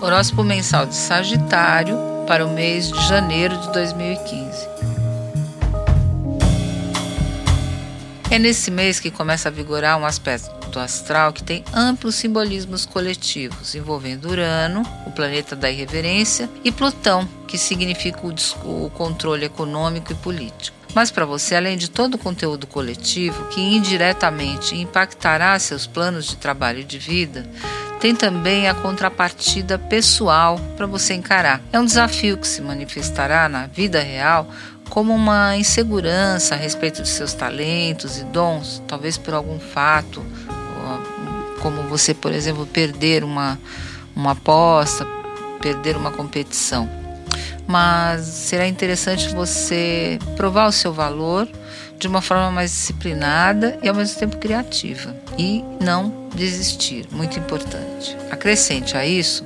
Horóscopo mensal de Sagitário para o mês de janeiro de 2015. É nesse mês que começa a vigorar um aspecto astral que tem amplos simbolismos coletivos, envolvendo Urano, o planeta da irreverência, e Plutão, que significa o controle econômico e político. Mas para você, além de todo o conteúdo coletivo que indiretamente impactará seus planos de trabalho e de vida, tem também a contrapartida pessoal para você encarar. É um desafio que se manifestará na vida real como uma insegurança a respeito de seus talentos e dons, talvez por algum fato, como você, por exemplo, perder uma, uma aposta, perder uma competição. Mas será interessante você provar o seu valor de uma forma mais disciplinada e ao mesmo tempo criativa. E não desistir, muito importante. Acrescente a isso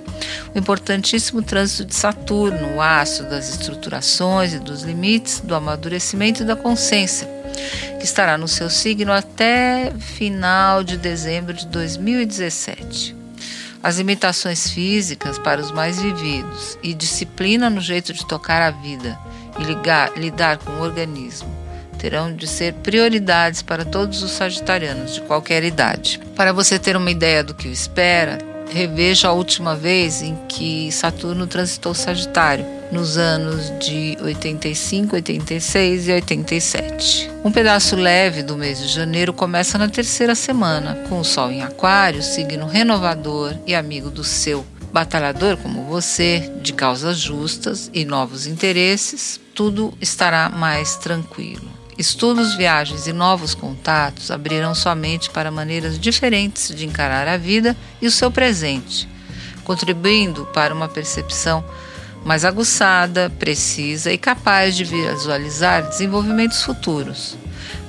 o importantíssimo trânsito de Saturno, o astro das estruturações e dos limites, do amadurecimento e da consciência, que estará no seu signo até final de dezembro de 2017. As limitações físicas para os mais vividos e disciplina no jeito de tocar a vida e ligar, lidar com o organismo terão de ser prioridades para todos os sagitarianos de qualquer idade. Para você ter uma ideia do que o espera, reveja a última vez em que Saturno transitou Sagitário, nos anos de 85, 86 e 87. Um pedaço leve do mês de janeiro começa na terceira semana, com o Sol em Aquário, signo renovador e amigo do seu. Batalhador como você, de causas justas e novos interesses, tudo estará mais tranquilo. Estudos, viagens e novos contatos abrirão sua mente para maneiras diferentes de encarar a vida e o seu presente, contribuindo para uma percepção mais aguçada, precisa e capaz de visualizar desenvolvimentos futuros.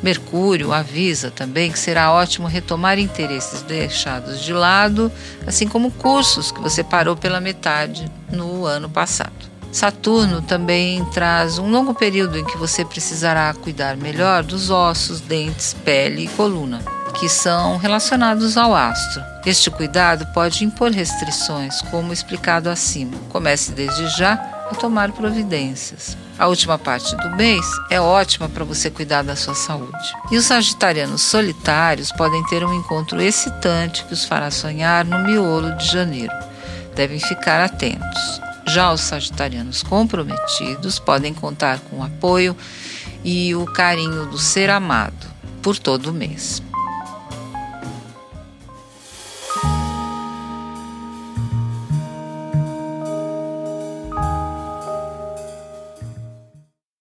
Mercúrio avisa também que será ótimo retomar interesses deixados de lado, assim como cursos que você parou pela metade no ano passado. Saturno também traz um longo período em que você precisará cuidar melhor dos ossos, dentes, pele e coluna, que são relacionados ao astro. Este cuidado pode impor restrições, como explicado acima. Comece desde já a tomar providências. A última parte do mês é ótima para você cuidar da sua saúde. E os sagitarianos solitários podem ter um encontro excitante que os fará sonhar no miolo de janeiro. Devem ficar atentos. Já os sagitarianos comprometidos podem contar com o apoio e o carinho do ser amado por todo o mês.